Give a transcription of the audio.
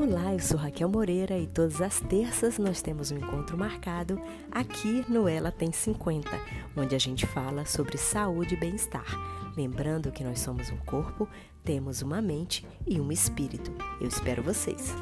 Olá, eu sou Raquel Moreira e todas as terças nós temos um encontro marcado aqui no Ela Tem 50, onde a gente fala sobre saúde e bem-estar. Lembrando que nós somos um corpo, temos uma mente e um espírito. Eu espero vocês.